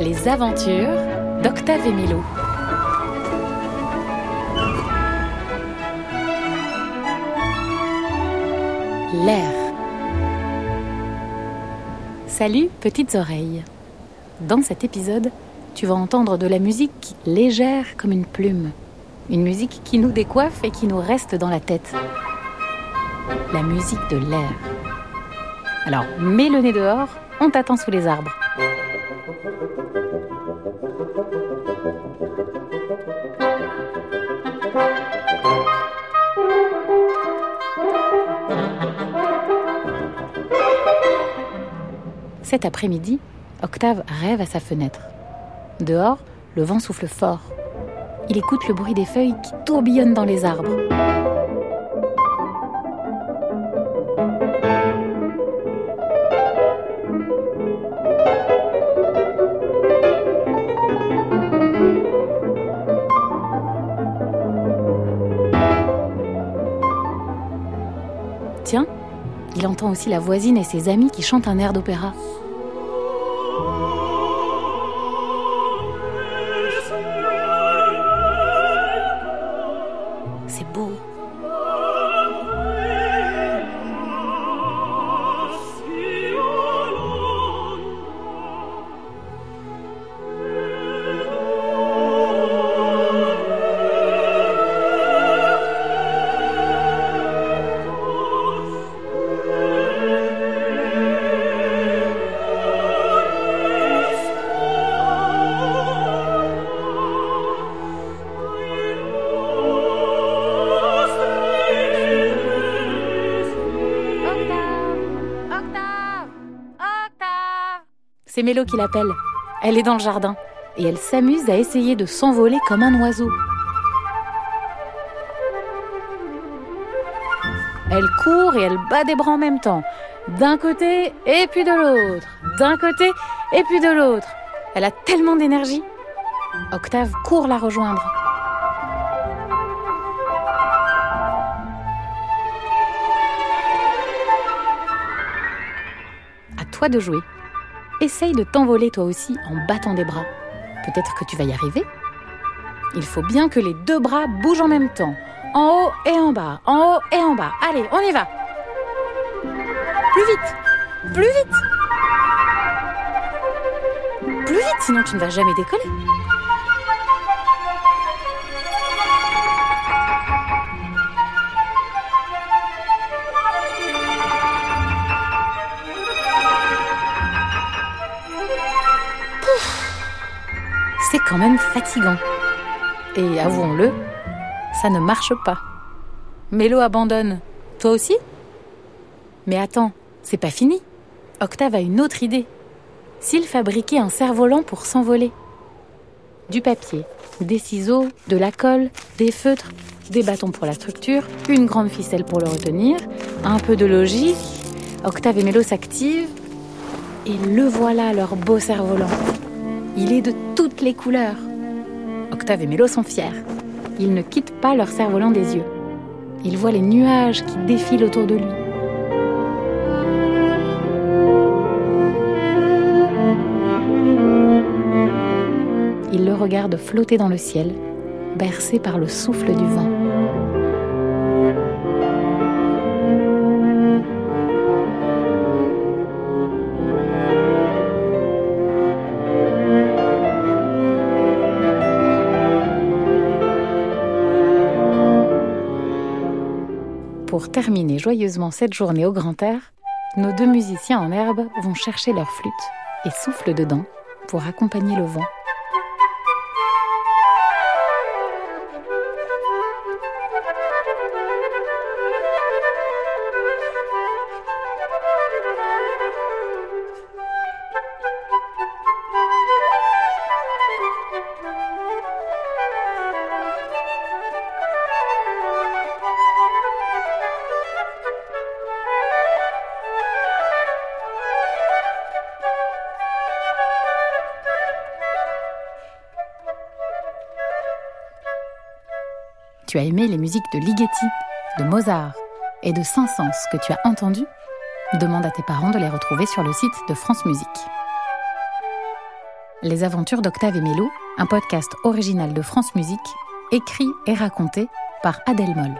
Les aventures d'Octave et. L'air. Salut petites oreilles. Dans cet épisode, tu vas entendre de la musique légère comme une plume. Une musique qui nous décoiffe et qui nous reste dans la tête. La musique de l'air. Alors, mets le nez dehors, on t'attend sous les arbres. Cet après-midi, Octave rêve à sa fenêtre. Dehors, le vent souffle fort. Il écoute le bruit des feuilles qui tourbillonnent dans les arbres. Il entend aussi la voisine et ses amis qui chantent un air d'opéra. C'est Mélo qui l'appelle. Elle est dans le jardin et elle s'amuse à essayer de s'envoler comme un oiseau. Elle court et elle bat des bras en même temps. D'un côté et puis de l'autre. D'un côté et puis de l'autre. Elle a tellement d'énergie. Octave court la rejoindre. À toi de jouer. Essaye de t'envoler toi aussi en battant des bras. Peut-être que tu vas y arriver. Il faut bien que les deux bras bougent en même temps. En haut et en bas, en haut et en bas. Allez, on y va. Plus vite, plus vite. Plus vite, sinon tu ne vas jamais décoller. C'est quand même fatigant. Et avouons-le, ça ne marche pas. Mélo abandonne. Toi aussi? Mais attends, c'est pas fini. Octave a une autre idée. S'il fabriquait un cerf-volant pour s'envoler Du papier, des ciseaux, de la colle, des feutres, des bâtons pour la structure, une grande ficelle pour le retenir, un peu de logique. Octave et Mélo s'activent. Et le voilà, leur beau cerf-volant. Il est de les couleurs. Octave et Mélo sont fiers. Ils ne quittent pas leur cerf-volant des yeux. Ils voient les nuages qui défilent autour de lui. Ils le regardent flotter dans le ciel, bercé par le souffle du vent. Pour terminer joyeusement cette journée au grand air, nos deux musiciens en herbe vont chercher leur flûte et soufflent dedans pour accompagner le vent. Tu as aimé les musiques de Ligeti, de Mozart et de Saint-Saëns que tu as entendues Demande à tes parents de les retrouver sur le site de France Musique. Les aventures d'Octave et Mélo, un podcast original de France Musique, écrit et raconté par Adèle Moll.